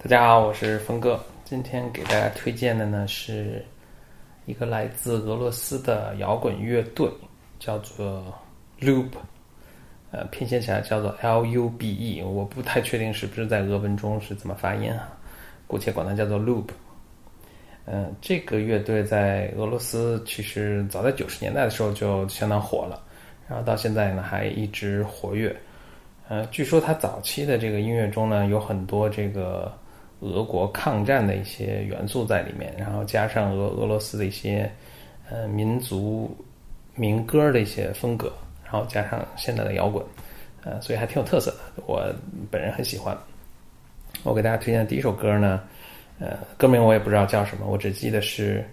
大家好，我是峰哥。今天给大家推荐的呢是一个来自俄罗斯的摇滚乐队，叫做 Loop，呃，拼写起来叫做 L U B E。我不太确定是不是在俄文中是怎么发音啊，姑且管它叫做 Loop。嗯，这个乐队在俄罗斯其实早在九十年代的时候就相当火了，然后到现在呢还一直活跃。呃，据说他早期的这个音乐中呢有很多这个。俄国抗战的一些元素在里面，然后加上俄俄罗斯的一些呃民族民歌的一些风格，然后加上现在的摇滚，呃，所以还挺有特色的。我本人很喜欢。我给大家推荐的第一首歌呢，呃，歌名我也不知道叫什么，我只记得是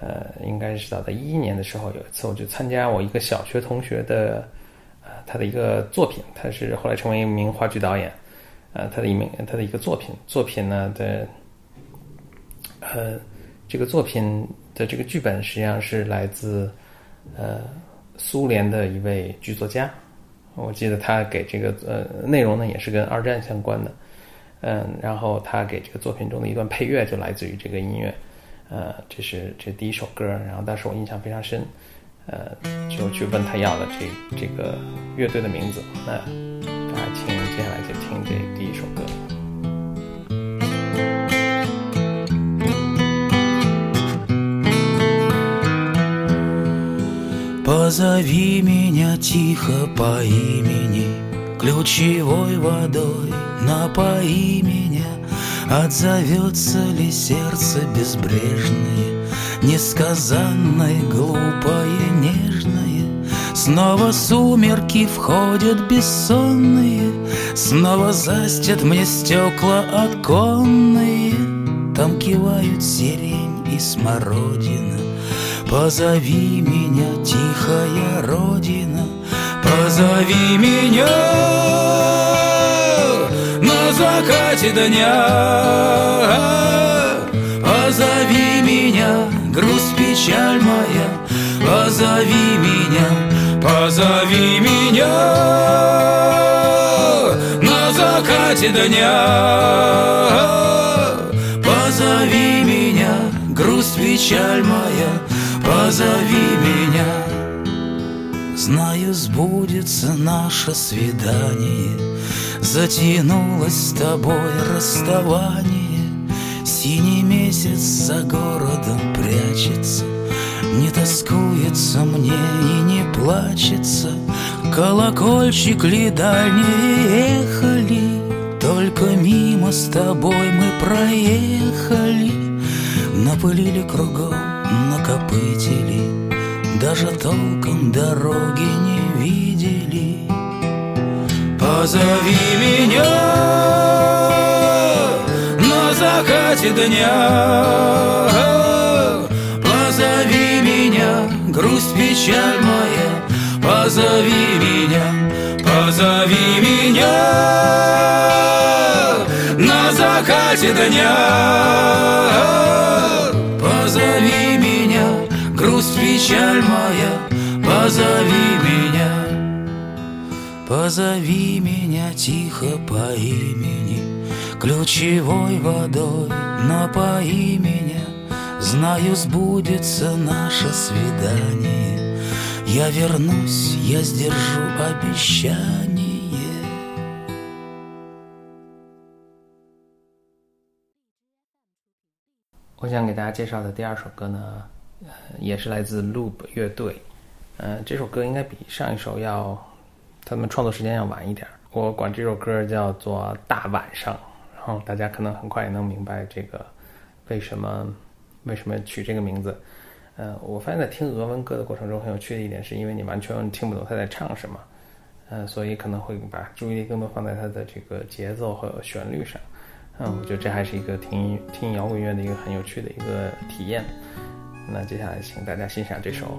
呃，应该是早在一一年的时候，有一次我就参加我一个小学同学的呃他的一个作品，他是后来成为一名话剧导演。呃，他的一名，他的一个作品，作品呢的，呃，这个作品的这个剧本实际上是来自呃苏联的一位剧作家，我记得他给这个呃内容呢也是跟二战相关的，嗯，然后他给这个作品中的一段配乐就来自于这个音乐，呃，这是这第一首歌，然后当时我印象非常深，呃，就去问他要了这这个乐队的名字，那。大家听，接下来就听这第一首歌。Позови меня тихо по имени, Ключевой водой напои меня, Отзовется ли сердце безбрежное, Несказанное, глупое, нежное, Снова сумерки входят бессонные, Снова застят мне стекла оконные, Там кивают сирень и смородина. Позови меня, тихая родина, Позови меня на закате дня. Позови меня, грусть, печаль моя, Позови меня, Позови меня на закате дня. Позови меня, грусть, печаль моя. Позови меня. Знаю, сбудется наше свидание. Затянулось с тобой расставание. Синий месяц за городом прячется не тоскуется мне и не плачется Колокольчик ли дальние ехали. Только мимо с тобой мы проехали Напылили кругом, накопытили Даже толком дороги не видели. Позови меня на закате дня грусть, печаль моя, позови меня, позови меня на закате дня. Позови меня, грусть, печаль моя, позови меня, позови меня тихо по имени, ключевой водой напои меня. Знаю, сбудется наше свидание Я вернусь, я сдержу обещание《我想给大家介绍的第二首歌呢，呃，也是来自 Loop 乐队。呃，这首歌应该比上一首要，他们创作时间要晚一点。我管这首歌叫做《大晚上》，然后大家可能很快也能明白这个为什么。 为什么取这个名字？呃，我发现在听俄文歌的过程中，很有趣的一点是因为你完全听不懂他在唱什么，呃，所以可能会把注意力更多放在他的这个节奏和旋律上。嗯，我觉得这还是一个听听摇滚乐的一个很有趣的一个体验。那接下来请大家欣赏这首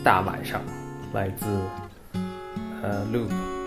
《大晚上》，来自呃 Loop。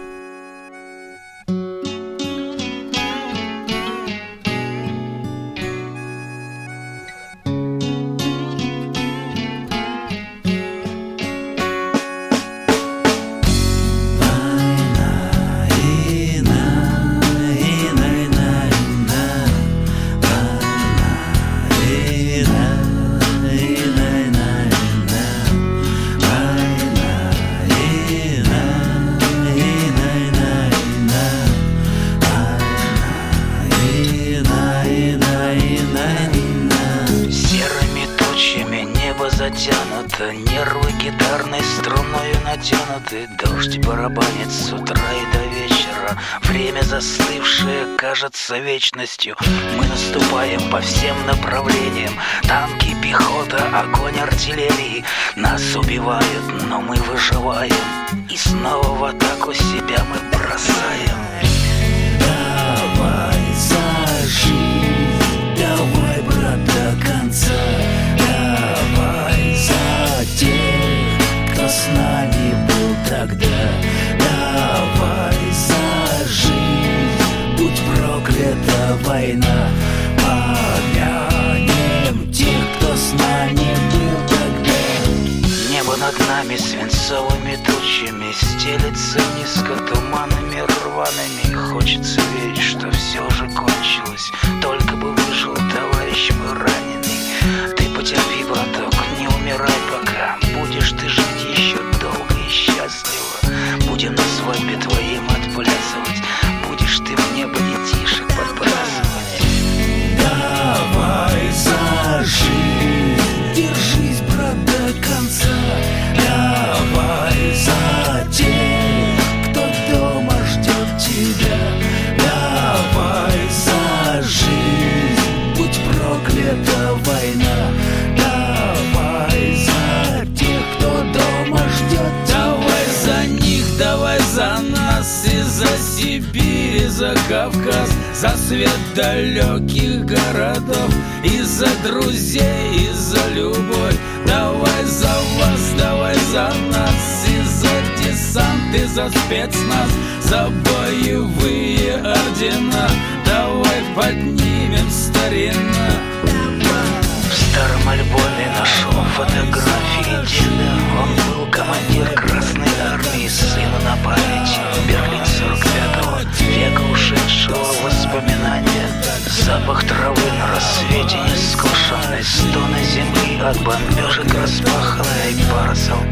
Натянуты Дождь барабанит с утра и до вечера. Время застывшее кажется вечностью. Мы наступаем по всем направлениям. Танки, пехота, огонь артиллерии. Нас убивают, но мы выживаем. И снова в атаку себя мы бросаем проклята война. Помянем тех, кто с нами был тогда. Небо над нами свинцовыми тучами Стелется низко туманами рваными. Хочется верить, что все же кончилось проклята война. Давай за тех, кто дома ждет. Давай за них, давай за нас и за Сибирь, и за Кавказ За свет далеких городов И за друзей, и за любовь. Давай за вас, давай за нас И за десант, и за спецназ За боевые ордена. Давай поднимем старина старом альбоме нашел фотографии деда Он был командир Красной Армии, сыну на память. Берлин 45-го века ушедшего воспоминания. Запах травы на рассвете нескошенной Стоны земли. От бомбежек распаханной Пара солдатских